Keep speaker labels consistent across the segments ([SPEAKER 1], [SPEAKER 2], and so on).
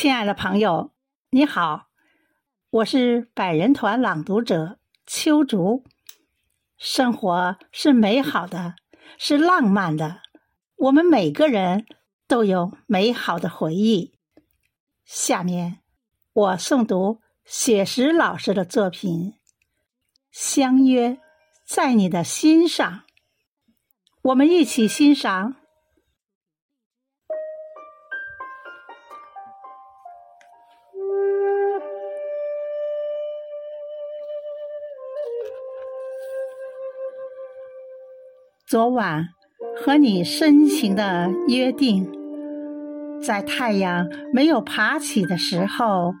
[SPEAKER 1] 亲爱的朋友，你好，我是百人团朗读者秋竹。生活是美好的，是浪漫的，我们每个人都有美好的回忆。下面我诵读雪石老师的作品《相约在你的心上》，我们一起欣赏。昨晚和你深情的约定，在太阳没有爬起的时候，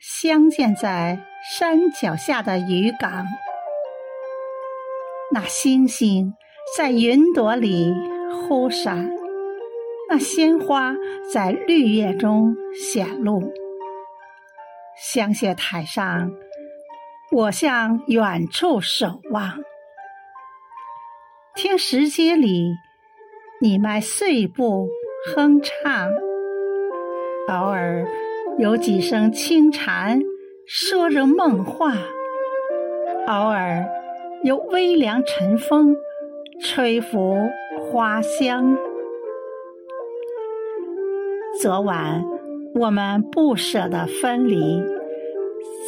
[SPEAKER 1] 相见在山脚下的渔港。那星星在云朵里忽闪，那鲜花在绿叶中显露。香榭台上，我向远处守望。听石阶里，你迈碎步哼唱，偶尔有几声轻蝉说着梦话，偶尔有微凉晨风吹拂花香。昨晚我们不舍得分离，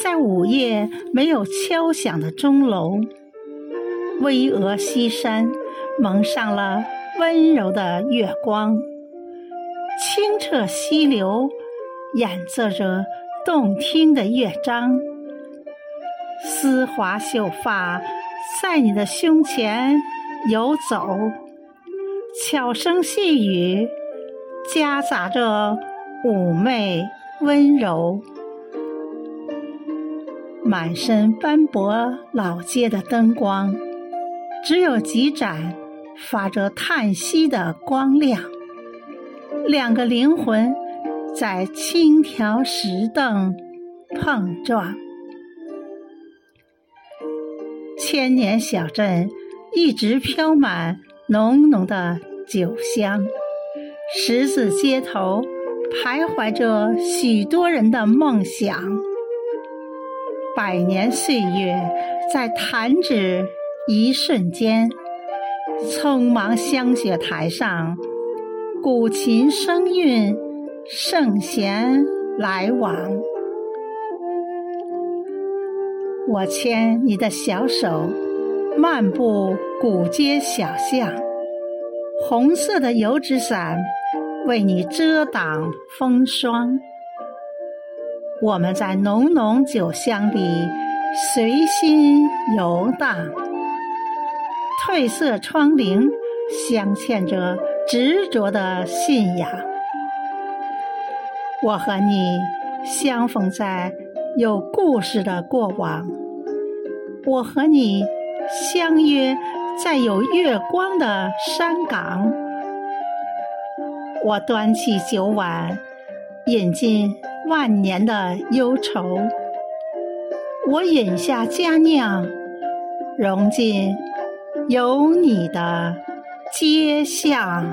[SPEAKER 1] 在午夜没有敲响的钟楼。巍峨西山蒙上了温柔的月光，清澈溪流演奏着动听的乐章。丝滑秀发在你的胸前游走，悄声细语夹杂着妩媚温柔。满身斑驳老街的灯光。只有几盏发着叹息的光亮，两个灵魂在轻条石凳碰撞。千年小镇一直飘满浓浓的酒香，十字街头徘徊着许多人的梦想。百年岁月在弹指。一瞬间，匆忙香雪台上，古琴声韵，圣贤来往。我牵你的小手，漫步古街小巷，红色的油纸伞为你遮挡风霜。我们在浓浓酒香里随心游荡。褪色窗棂镶嵌着执着的信仰。我和你相逢在有故事的过往，我和你相约在有月光的山岗。我端起酒碗，饮尽万年的忧愁；我饮下佳酿，融进。有你的街巷。